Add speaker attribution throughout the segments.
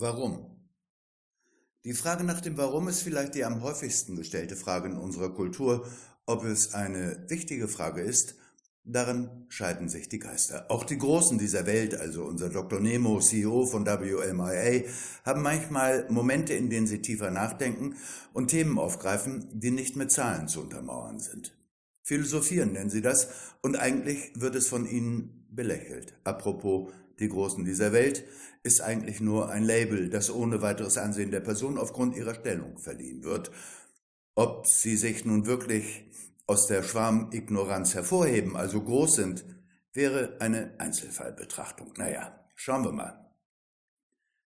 Speaker 1: Warum? Die Frage nach dem Warum ist vielleicht die am häufigsten gestellte Frage in unserer Kultur. Ob es eine wichtige Frage ist, darin scheiden sich die Geister. Auch die Großen dieser Welt, also unser Dr. Nemo, CEO von WMIA, haben manchmal Momente, in denen sie tiefer nachdenken und Themen aufgreifen, die nicht mit Zahlen zu untermauern sind. Philosophieren nennen sie das und eigentlich wird es von ihnen belächelt. Apropos die Großen dieser Welt, ist eigentlich nur ein Label, das ohne weiteres Ansehen der Person aufgrund ihrer Stellung verliehen wird. Ob sie sich nun wirklich aus der Schwarmignoranz hervorheben, also groß sind, wäre eine Einzelfallbetrachtung. Naja, schauen wir mal.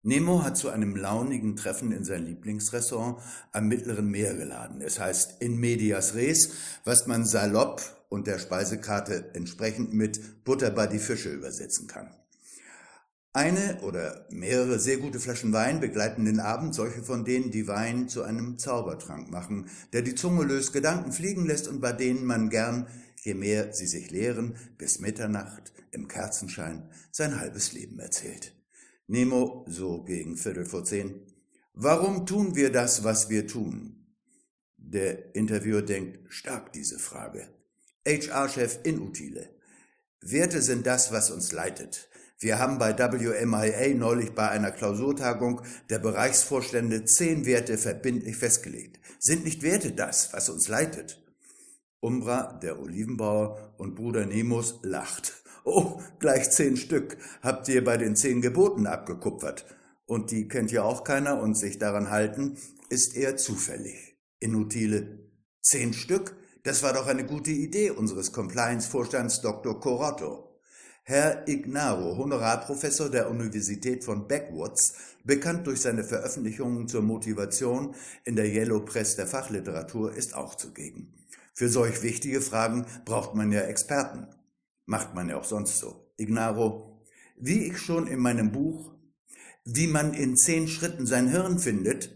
Speaker 1: Nemo hat zu einem launigen Treffen in sein Lieblingsrestaurant am Mittleren Meer geladen. Es heißt in medias res, was man salopp und der Speisekarte entsprechend mit Butter bei die Fische übersetzen kann. Eine oder mehrere sehr gute Flaschen Wein begleiten den Abend, solche von denen, die Wein zu einem Zaubertrank machen, der die Zunge löst, Gedanken fliegen lässt und bei denen man gern, je mehr sie sich leeren, bis Mitternacht im Kerzenschein sein halbes Leben erzählt. Nemo, so gegen Viertel vor zehn. Warum tun wir das, was wir tun? Der Interviewer denkt stark diese Frage. HR-Chef Inutile. Werte sind das, was uns leitet. Wir haben bei WMIA neulich bei einer Klausurtagung der Bereichsvorstände zehn Werte verbindlich festgelegt. Sind nicht Werte das, was uns leitet? Umbra, der Olivenbauer und Bruder Nemus lacht. Oh, gleich zehn Stück habt ihr bei den zehn Geboten abgekupfert. Und die kennt ja auch keiner und sich daran halten, ist eher zufällig. Inutile. Zehn Stück? Das war doch eine gute Idee unseres Compliance-Vorstands Dr. Corotto. Herr Ignaro, Honorarprofessor der Universität von Backwoods, bekannt durch seine Veröffentlichungen zur Motivation in der Yellow Press der Fachliteratur, ist auch zugegen. Für solch wichtige Fragen braucht man ja Experten. Macht man ja auch sonst so. Ignaro, wie ich schon in meinem Buch Wie man in zehn Schritten sein Hirn findet,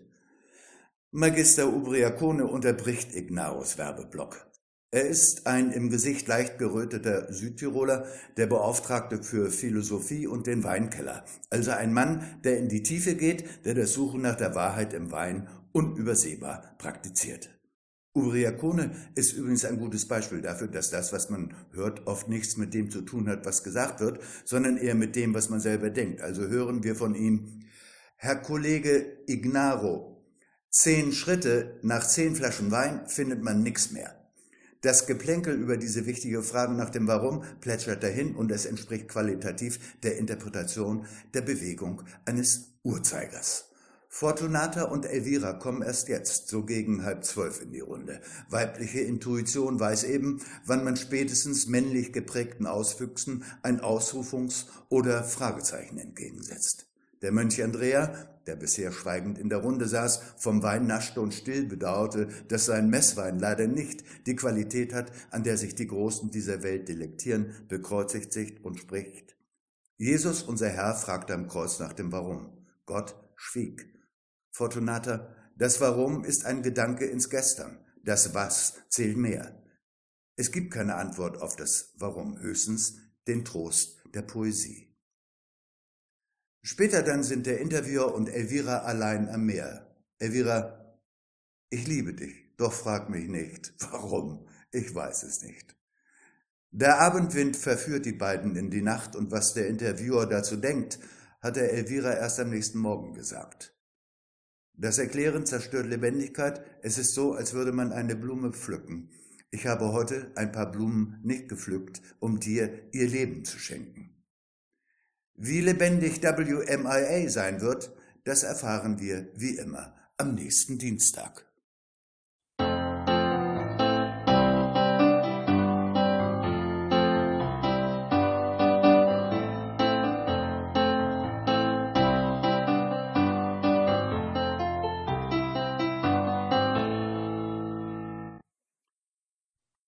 Speaker 1: Magister Ubriacone unterbricht Ignaros Werbeblock. Er ist ein im Gesicht leicht geröteter Südtiroler, der Beauftragte für Philosophie und den Weinkeller. Also ein Mann, der in die Tiefe geht, der das Suchen nach der Wahrheit im Wein unübersehbar praktiziert. Uriakone ist übrigens ein gutes Beispiel dafür, dass das, was man hört, oft nichts mit dem zu tun hat, was gesagt wird, sondern eher mit dem, was man selber denkt. Also hören wir von ihm, Herr Kollege Ignaro, zehn Schritte nach zehn Flaschen Wein findet man nichts mehr. Das Geplänkel über diese wichtige Frage nach dem Warum plätschert dahin und es entspricht qualitativ der Interpretation der Bewegung eines Uhrzeigers. Fortunata und Elvira kommen erst jetzt, so gegen halb zwölf in die Runde. Weibliche Intuition weiß eben, wann man spätestens männlich geprägten Auswüchsen ein Ausrufungs- oder Fragezeichen entgegensetzt. Der Mönch Andrea, der bisher schweigend in der Runde saß, vom Wein naschte und still bedauerte, dass sein Messwein leider nicht die Qualität hat, an der sich die Großen dieser Welt delektieren, bekreuzigt sich und spricht. Jesus, unser Herr, fragte am Kreuz nach dem Warum. Gott schwieg. Fortunata, das Warum ist ein Gedanke ins Gestern. Das Was zählt mehr. Es gibt keine Antwort auf das Warum, höchstens den Trost der Poesie. Später dann sind der Interviewer und Elvira allein am Meer. Elvira, ich liebe dich, doch frag mich nicht, warum, ich weiß es nicht. Der Abendwind verführt die beiden in die Nacht und was der Interviewer dazu denkt, hat er Elvira erst am nächsten Morgen gesagt. Das Erklären zerstört Lebendigkeit. Es ist so, als würde man eine Blume pflücken. Ich habe heute ein paar Blumen nicht gepflückt, um dir ihr Leben zu schenken. Wie lebendig WMIA sein wird, das erfahren wir wie immer am nächsten Dienstag.